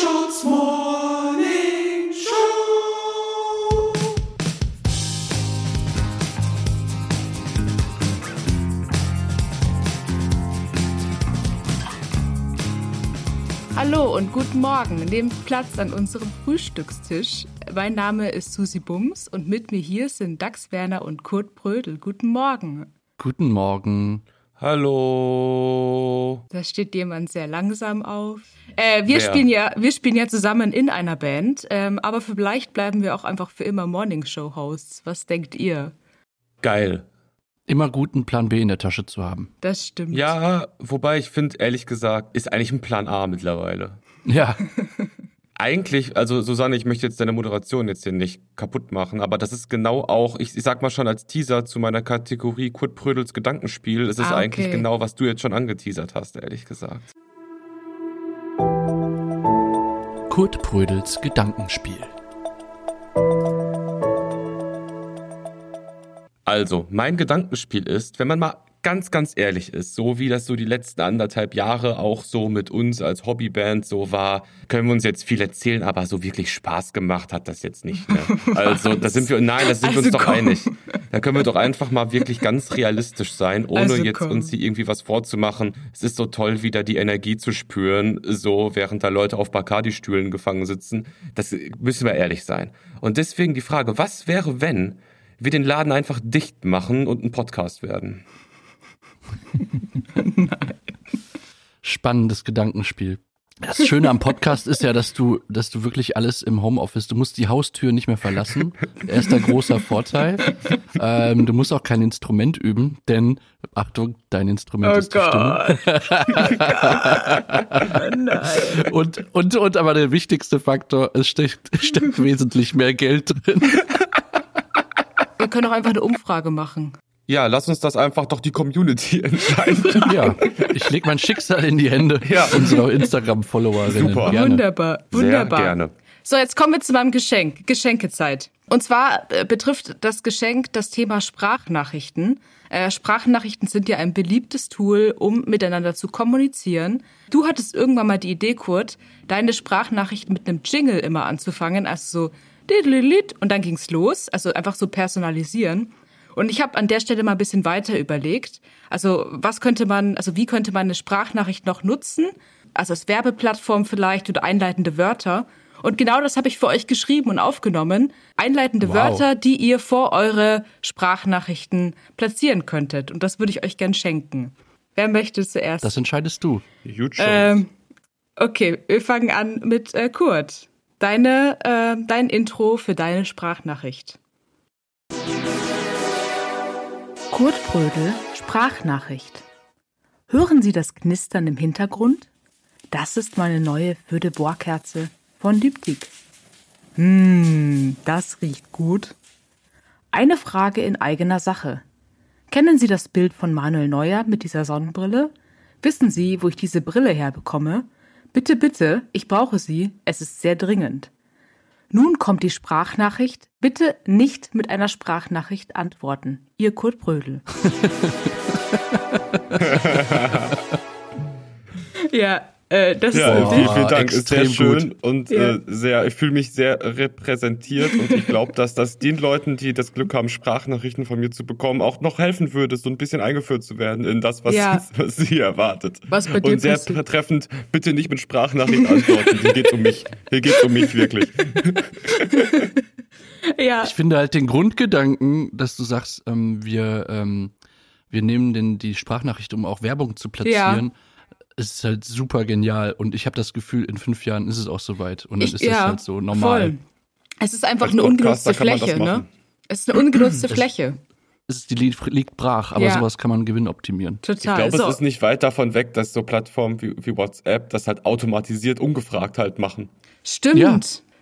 Mundschutz Morning Show. Hallo und guten Morgen. Nehmt Platz an unserem Frühstückstisch. Mein Name ist Susi Bums und mit mir hier sind Dax Werner und Kurt Brödel. Guten Morgen. Guten Morgen. Hallo. Da steht jemand sehr langsam auf. Äh, wir Wer? spielen ja, wir spielen ja zusammen in einer Band, ähm, aber vielleicht bleiben wir auch einfach für immer Morning Show Hosts. Was denkt ihr? Geil. Immer gut, einen Plan B in der Tasche zu haben. Das stimmt. Ja, wobei ich finde, ehrlich gesagt, ist eigentlich ein Plan A mittlerweile. Ja, Eigentlich, also Susanne, ich möchte jetzt deine Moderation jetzt hier nicht kaputt machen, aber das ist genau auch, ich, ich sag mal schon als Teaser zu meiner Kategorie Kurt Prödels Gedankenspiel, es ist Ah, okay. eigentlich genau, was du jetzt schon angeteasert hast, ehrlich gesagt. Kurt Prödels Gedankenspiel. Also, mein Gedankenspiel ist, wenn man mal ganz, ganz ehrlich ist, so wie das so die letzten anderthalb Jahre auch so mit uns als Hobbyband so war, können wir uns jetzt viel erzählen, aber so wirklich Spaß gemacht hat das jetzt nicht. Ne? Also, da sind wir, nein, da sind wir Also uns doch komm. einig. Da können wir doch einfach mal wirklich ganz realistisch sein, ohne Also jetzt komm. uns hier irgendwie was vorzumachen. Es ist so toll, wieder die Energie zu spüren, so während da Leute auf Bacardi-Stühlen gefangen sitzen. Das müssen wir ehrlich sein. Und deswegen die Frage, was wäre, wenn wir den Laden einfach dicht machen und ein Podcast werden? Spannendes Gedankenspiel. Das Schöne am Podcast ist ja, dass du, dass du wirklich alles im Homeoffice, du musst die Haustür nicht mehr verlassen. Erster großer Vorteil. Ähm, du musst auch kein Instrument üben, denn, Achtung, dein Instrument Oh ist die Stimme. Nein. Und, und, und aber der wichtigste Faktor, es steckt, steckt wesentlich mehr Geld drin. Wir können auch einfach eine Umfrage machen. Ja, lass uns das einfach doch die Community entscheiden. Ja, ich leg mein Schicksal in die Hände Ja. unserer Instagram-Followerinnen. Super. Gerne. Wunderbar, wunderbar. Sehr gerne. So, jetzt kommen wir zu meinem Geschenk, Geschenkezeit. Und zwar äh, betrifft das Geschenk das Thema Sprachnachrichten. Äh, Sprachnachrichten sind ja ein beliebtes Tool, um miteinander zu kommunizieren. Du hattest irgendwann mal die Idee, Kurt, deine Sprachnachrichten mit einem Jingle immer anzufangen, also so und dann ging's los, also einfach so personalisieren. Und ich habe an der Stelle mal ein bisschen weiter überlegt. Also was könnte man, also wie könnte man eine Sprachnachricht noch nutzen? Also als Werbeplattform vielleicht oder einleitende Wörter. Und genau das habe ich für euch geschrieben und aufgenommen. Einleitende Wow. Wörter, die ihr vor eure Sprachnachrichten platzieren könntet. Und das würde ich euch gern schenken. Wer möchte zuerst? Das entscheidest du. Huge Chance. ähm, okay, wir fangen an mit äh, Kurt. Deine, äh, dein Intro für deine Sprachnachricht. Kurt Brödel, Sprachnachricht. Hören Sie das Knistern im Hintergrund? Das ist meine neue Feu de Bois Kerze von Diptyque. Hm, das riecht gut. Eine Frage in eigener Sache. Kennen Sie das Bild von Manuel Neuer mit dieser Sonnenbrille? Wissen Sie, wo ich diese Brille herbekomme? Bitte, bitte, ich brauche sie, es ist sehr dringend. Nun kommt die Sprachnachricht. Bitte nicht mit einer Sprachnachricht antworten. Ihr Kurt Brödel. ja, äh, das Ja, Boah, vielen, vielen Dank. Ist sehr extrem schön gut. und Ja. äh, sehr, ich fühle mich sehr repräsentiert und ich glaube, dass das den Leuten, die das Glück haben, Sprachnachrichten von mir zu bekommen, auch noch helfen würde, so ein bisschen eingeführt zu werden in das, was, Ja. was sie erwartet. Was bei dir und sehr passiert. treffend, bitte nicht mit Sprachnachrichten antworten. Hier geht's um mich. Hier geht's um mich wirklich. ja, Ich finde halt den Grundgedanken, dass du sagst, ähm, wir, ähm, wir nehmen den, die Sprachnachricht, um auch Werbung zu platzieren. Ist halt super genial und ich habe das Gefühl, in fünf Jahren ist es auch soweit und dann ich, ist das ja, halt so normal. Voll. Es ist einfach Als eine ungenutzte das Fläche, ne? Es ist eine ungenutzte Fläche. Es ist, die liegt, liegt brach, aber Ja. sowas kann man gewinnoptimieren. Total. Ich glaube, so. es ist nicht weit davon weg, dass so Plattformen wie, wie WhatsApp das halt automatisiert ungefragt halt machen. Stimmt. Ja.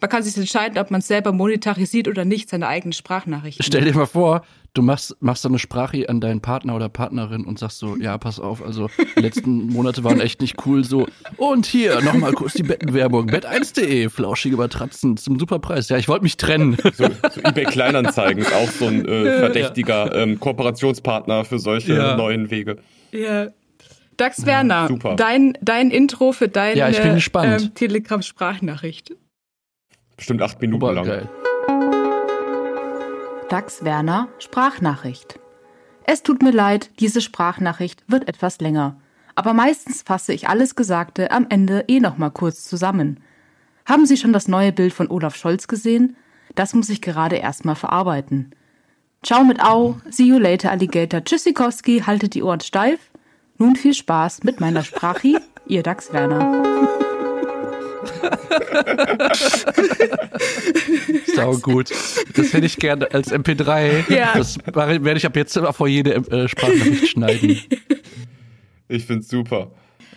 Man kann sich entscheiden, ob man es selber monetarisiert oder nicht, seine eigenen Sprachnachrichten. Stell dir mal vor, du machst, machst so eine Sprache an deinen Partner oder Partnerin und sagst so, ja, pass auf, also die letzten Monate waren echt nicht cool, so. Und hier, nochmal kurz die Bettenwerbung, bett1.de, flauschige Matratzen zum Superpreis. Ja, ich wollte mich trennen. So, so eBay Kleinanzeigen ist auch so ein äh, verdächtiger ähm, Kooperationspartner für solche Ja. neuen Wege. Ja. Dax Werner, super. dein, dein Intro für deine Ja, ähm, Telegram-Sprachnachricht. Bestimmt acht Minuten Super lang. geil. Dax Werner, Sprachnachricht. Es tut mir leid, diese Sprachnachricht wird etwas länger. Aber meistens fasse ich alles Gesagte am Ende eh noch mal kurz zusammen. Haben Sie schon das neue Bild von Olaf Scholz gesehen? Das muss ich gerade erstmal verarbeiten. Ciao mit Au, see you later Alligator, Tschüssikowski, haltet die Ohren steif. Nun viel Spaß mit meiner Sprachi, Ihr Dax Werner. Sau gut. Das hätte ich gerne als MP3. Ja. Das werde ich ab jetzt immer vor jede äh, Sprachnachricht schneiden. Ich find's super.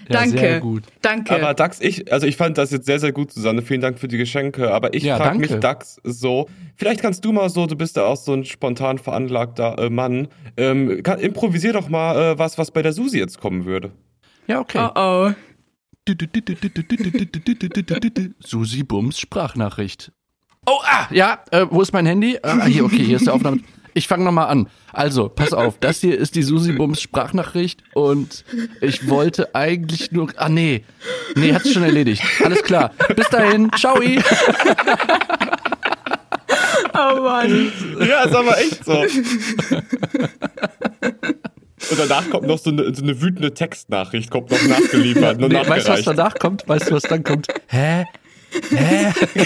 Ja, Danke. Sehr gut. Danke. Aber Dax, ich, also ich fand das jetzt sehr, sehr gut, Susanne. Vielen Dank für die Geschenke. Aber ich Ja, frage mich. Dax, so, vielleicht kannst du mal so, du bist ja auch so ein spontan veranlagter äh, Mann. Ähm, kann, improvisier doch mal äh, was, was bei der Susi jetzt kommen würde. Ja, okay. oh oh. Susi Bums Sprachnachricht. Oh, ah, ja, äh, wo ist mein Handy? Ah, hier, okay, hier ist der Aufnahme. Ich fange nochmal an. Also, pass auf, das hier ist die Susi Bums Sprachnachricht und ich wollte eigentlich nur. Ah, nee. Nee, hat's schon erledigt. Alles klar. Bis dahin. Ciao. Oh Mann. Ja, ist aber echt so. Und danach kommt noch so eine, so eine wütende Textnachricht, kommt noch nachgeliefert, nur Nee, weißt du, was danach kommt? Weißt du, was dann kommt? Hä? Hä?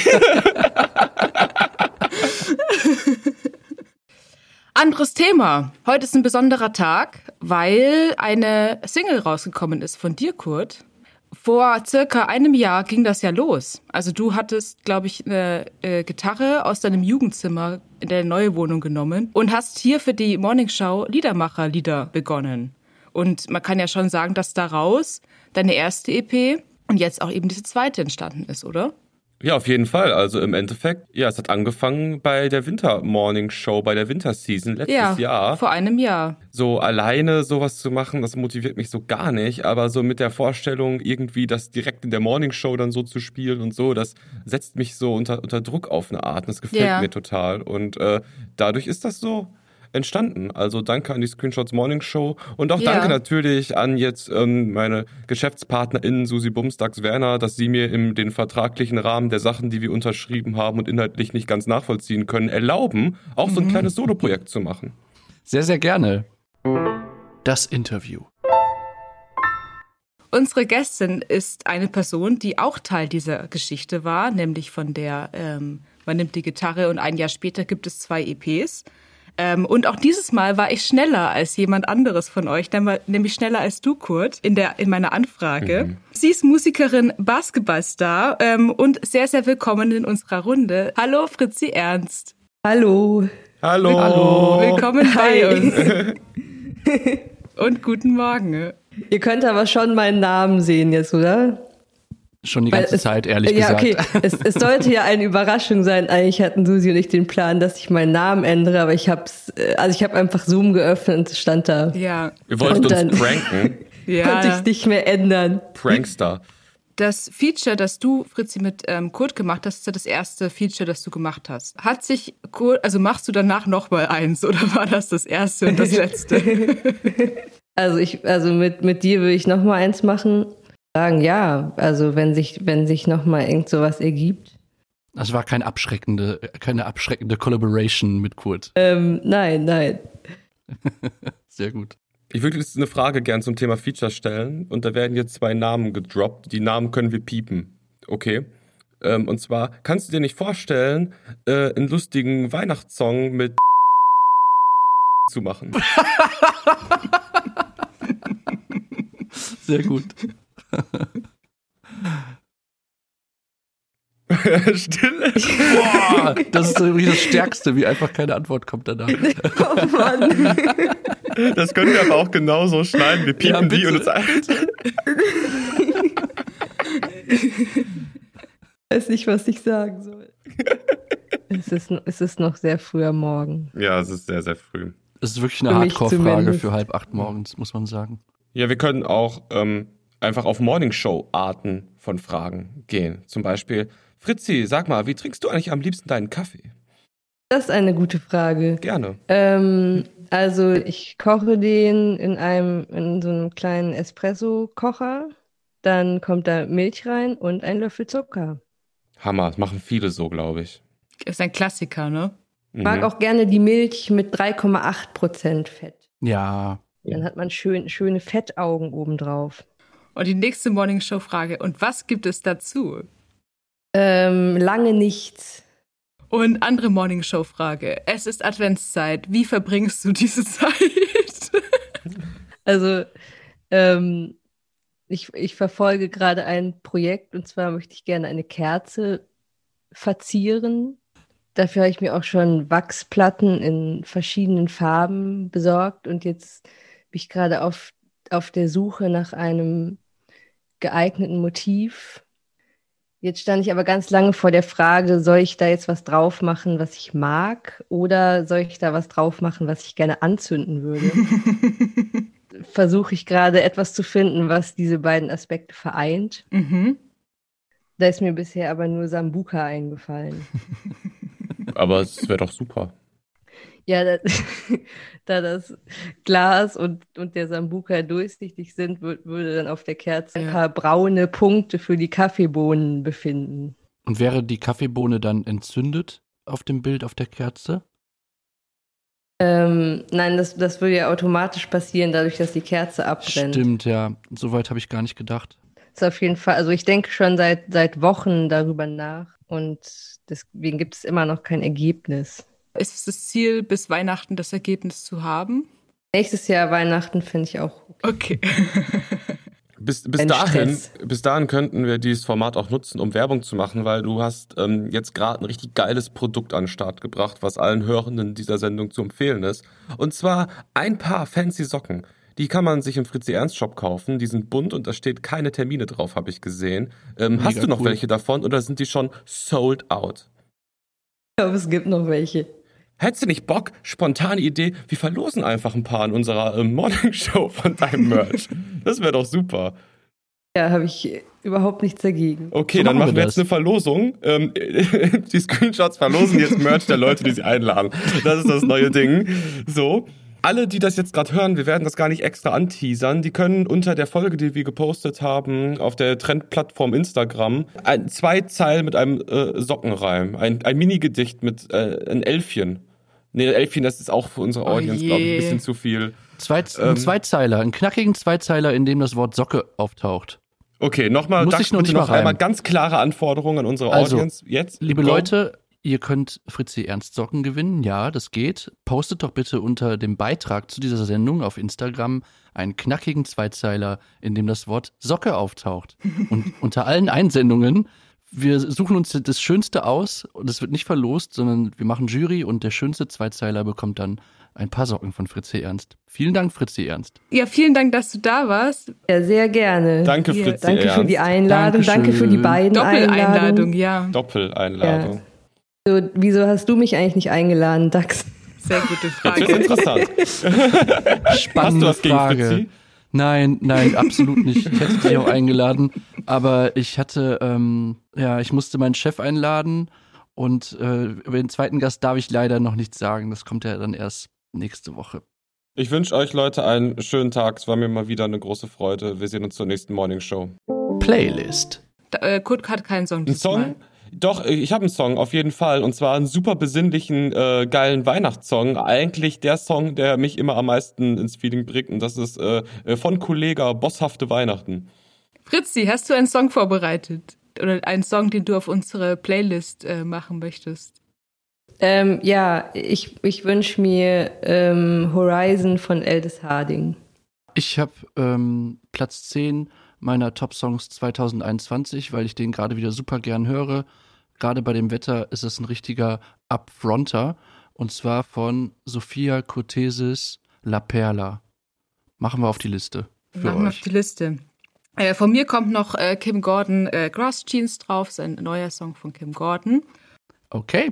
Anderes Thema. Heute ist ein besonderer Tag, weil eine Single rausgekommen ist von dir, Kurt. Vor circa einem Jahr ging das ja los. Also du hattest, glaube ich, eine äh, Gitarre aus deinem Jugendzimmer in deine neue Wohnung genommen und hast hier für die Morningshow Liedermacher-Lieder begonnen. Und man kann ja schon sagen, dass daraus deine erste EP und jetzt auch eben diese zweite entstanden ist, oder? Ja, auf jeden Fall. Also im Endeffekt, ja, es hat angefangen bei der Winter Morning Show, bei der Winterseason letztes ja, Jahr. vor einem Jahr. So alleine sowas zu machen, das motiviert mich so gar nicht. Aber so mit der Vorstellung, irgendwie das direkt in der Morning Show dann so zu spielen und so, das setzt mich so unter, unter Druck auf eine Art. Und das gefällt Ja. mir total. Und äh, dadurch ist das so entstanden. Also danke an die Screenshots Morning Show und auch Ja. danke natürlich an jetzt ähm, meine GeschäftspartnerInnen Susi Bumstags Werner, dass sie mir in den vertraglichen Rahmen der Sachen, die wir unterschrieben haben und inhaltlich nicht ganz nachvollziehen können, erlauben, auch so ein kleines Soloprojekt zu machen. Sehr, sehr gerne. Das Interview. Unsere Gästin ist eine Person, die auch Teil dieser Geschichte war, nämlich von der ähm, Man nimmt die Gitarre und ein Jahr später gibt es zwei EPs. Ähm, und auch dieses Mal war ich schneller als jemand anderes von euch, nämlich- nämlich schneller als du, Kurt, in, der, in meiner Anfrage. Sie ist Musikerin, Basketballstar ähm, und sehr, sehr willkommen in unserer Runde. Hallo, Fritzi Ernst. Hallo. Hallo. Hallo. Willkommen bei Hi. uns. und guten Morgen. Ihr könnt aber schon meinen Namen sehen jetzt, oder? Schon die Weil ganze es- Zeit, ehrlich ja, gesagt. okay. Es, es sollte ja eine Überraschung sein. Eigentlich hatten Susi und ich den Plan, dass ich meinen Namen ändere, aber ich hab's, äh, also ich habe einfach Zoom geöffnet und es stand da. Ja, Ihr wolltet Und uns dann- pranken. Konnte ja. ich nicht mehr ändern. Prankster. Das Feature, das du, Fritzi, mit ähm, Kurt gemacht hast, ist ja das erste Feature, das du gemacht hast. Hat sich Kurt, also machst du danach noch mal eins oder war das das erste und das letzte? Also ich, also mit, mit dir will ich noch mal eins machen. Sagen, ja, also wenn sich, wenn sich noch mal irgend sowas ergibt. Das war kein abschreckende, keine abschreckende Collaboration mit Kurt. Ähm, nein, nein. Sehr gut. Ich würde jetzt eine Frage gern zum Thema Feature stellen und da werden jetzt zwei Namen gedroppt. Die Namen können wir piepen. Okay. Ähm, und zwar, kannst du dir nicht vorstellen, äh, einen lustigen Weihnachtssong mit zu machen? Sehr gut. Stille. Boah, das ist übrigens das Stärkste, wie einfach keine Antwort kommt danach. Oh Mann. Das können wir aber auch genauso schneiden. Wir piepen Ja, die und uns weiß nicht, was ich sagen soll. Es ist, es ist noch sehr früh am Morgen. Ja, es ist sehr, sehr früh. Das ist wirklich eine Hardcore-Frage für halb acht morgens, muss man sagen. Ja, wir können auch ähm, einfach auf Morningshow-Arten von Fragen gehen. Zum Beispiel, Fritzi, sag mal, wie trinkst du eigentlich am liebsten deinen Kaffee? Das ist eine gute Frage. Gerne. Ähm, also ich koche den in einem, in so einem kleinen Espresso-Kocher. Dann kommt da Milch rein und ein Löffel Zucker. Hammer, das machen viele so, glaube ich. Ist ein Klassiker, ne? Ich mag Mhm. auch gerne die Milch mit 3,8 Prozent Fett. Ja, Dann hat man schön, schöne Fettaugen obendrauf. Und die nächste Morning Show Frage. Und was gibt es dazu? Ähm, lange nichts. Und andere Morning Show Frage. Es ist Adventszeit. Wie verbringst du diese Zeit? Also, ähm, ich, ich verfolge gerade ein Projekt und zwar möchte ich gerne eine Kerze verzieren. Dafür habe ich mir auch schon Wachsplatten in verschiedenen Farben besorgt und jetzt bin ich gerade auf, auf der Suche nach einem geeigneten Motiv. Jetzt stand ich aber ganz lange vor der Frage, soll ich da jetzt was drauf machen, was ich mag, oder soll ich da was drauf machen, was ich gerne anzünden würde? versuche ich gerade etwas zu finden, was diese beiden Aspekte vereint. mhm. Da ist mir bisher aber nur Sambuka eingefallen. Aber es wäre doch super. Ja, da, da das Glas und, und der Sambuka durchsichtig sind, wür- würde dann auf der Kerze ein Ja. paar braune Punkte für die Kaffeebohnen befinden. und wäre die Kaffeebohne dann entzündet auf dem Bild auf der Kerze? Ähm, nein, das, das würde ja automatisch passieren, dadurch, dass die Kerze abbrennt. Stimmt, ja. Soweit habe ich gar nicht gedacht. Das ist auf jeden Fall, also ich denke schon seit, seit Wochen darüber nach und deswegen gibt es immer noch kein Ergebnis. Ist es das Ziel, bis Weihnachten das Ergebnis zu haben? Nächstes Jahr Weihnachten finde ich auch Okay. Bis, bis, Ein dahin, Stress. bis dahin könnten wir dieses Format auch nutzen, um Werbung zu machen, weil du hast ähm, jetzt gerade ein richtig geiles Produkt an den Start gebracht, was allen Hörenden dieser Sendung zu empfehlen ist. Und zwar ein paar fancy Socken. Die kann man sich im Fritzi Ernst Shop kaufen. Die sind bunt und da steht keine Termine drauf, habe ich gesehen. Ähm, hast du noch cool. welche davon oder sind die schon sold out? Ich glaube, es gibt noch welche. Hättest du nicht Bock, spontane Idee, wir verlosen einfach ein paar in unserer ähm, Morning Show von deinem Merch. Das wäre doch super. Ja, habe ich überhaupt nichts dagegen. Okay, So dann machen wir wir jetzt eine Verlosung. Ähm, die Screenshots verlosen jetzt Merch der Leute, die sie einladen. Das ist das neue Ding. So. Alle, die das jetzt gerade hören, wir werden das gar nicht extra anteasern, die können unter der Folge, die wir gepostet haben, auf der Trendplattform Instagram, ein, zwei Zeilen mit einem äh, Sockenreim, ein, ein Minigedicht mit äh, ein Elfchen. Nee, Elfchen, das ist auch für unsere Oh Audience, glaube ich, ein bisschen zu viel. Zwei, Ähm. ein Zweizeiler, einen knackigen Zweizeiler, in dem das Wort Socke auftaucht. Okay, nochmal, Muss Dax, ich noch nicht noch einmal ganz klare Anforderungen an unsere Also, Audience. Jetzt, Liebe go. Leute, ihr könnt Fritzi Ernst Socken gewinnen. Ja, das geht. Postet doch bitte unter dem Beitrag zu dieser Sendung auf Instagram einen knackigen Zweizeiler, in dem das Wort Socke auftaucht. Und unter allen Einsendungen, wir suchen uns das Schönste aus und es wird nicht verlost, sondern wir machen Jury und der schönste Zweizeiler bekommt dann ein paar Socken von Fritzi Ernst. Vielen Dank, Fritzi Ernst. Ja, vielen Dank, dass du da warst. Ja, sehr gerne. Danke, Hier, Fritzi Danke für die. Einladung, danke für die Dankeschön. beiden Doppeleinladung, Einladungen. ja. Doppeleinladung. So, wieso hast du mich eigentlich nicht eingeladen, Dax? Sehr gute Das ist Frage. interessant. Spannende was gegen Frage. Fritzi? Nein, nein, absolut nicht. Ich hätte dich auch eingeladen, aber ich hatte, ähm, ja, ich musste meinen Chef einladen und äh, über den zweiten Gast darf ich leider noch nichts sagen. Das kommt ja dann erst nächste Woche. Ich wünsche euch Leute einen schönen Tag. Es war mir mal wieder eine große Freude. Wir sehen uns zur nächsten Morning Show. Playlist. Da, äh, Kurt hat keinen Song Ein. Song? Doch, ich habe einen Song auf jeden Fall und zwar einen super besinnlichen, äh, geilen Weihnachtssong. Eigentlich der Song, der mich immer am meisten ins Feeling bringt und das ist äh, von Kollega Bosshafte Weihnachten. Fritzi, hast du einen Song vorbereitet? Oder einen Song, den du auf unsere Playlist äh, machen möchtest? Ähm, ja, ich, ich wünsche mir ähm, Horizon von Eldis Harding. Ich habe ähm, Platz 10 meiner Top-Songs 2021, weil ich den gerade wieder super gern höre. Gerade bei dem Wetter ist es ein richtiger Upfronter. Und zwar von Sophia Cortesis La Perla. Machen wir auf die Liste für Machen wir auf euch. die Liste. Äh, von mir kommt noch äh, Kim Gordon äh, Grass Jeans drauf, sein neuer Song von Kim Gordon. Okay,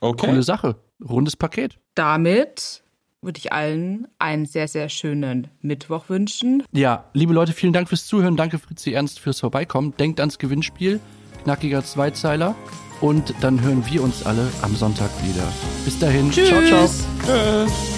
Okay. coole Sache. Rundes Paket. Damit würde ich allen einen sehr, sehr schönen Mittwoch wünschen. Ja, liebe Leute, vielen Dank fürs Zuhören. Danke Fritzi Ernst fürs Vorbeikommen. Denkt ans Gewinnspiel. Knackiger Zweizeiler. Und dann hören wir uns alle am Sonntag wieder. Bis dahin. Tschüss. Ciao, ciao. Tschüss.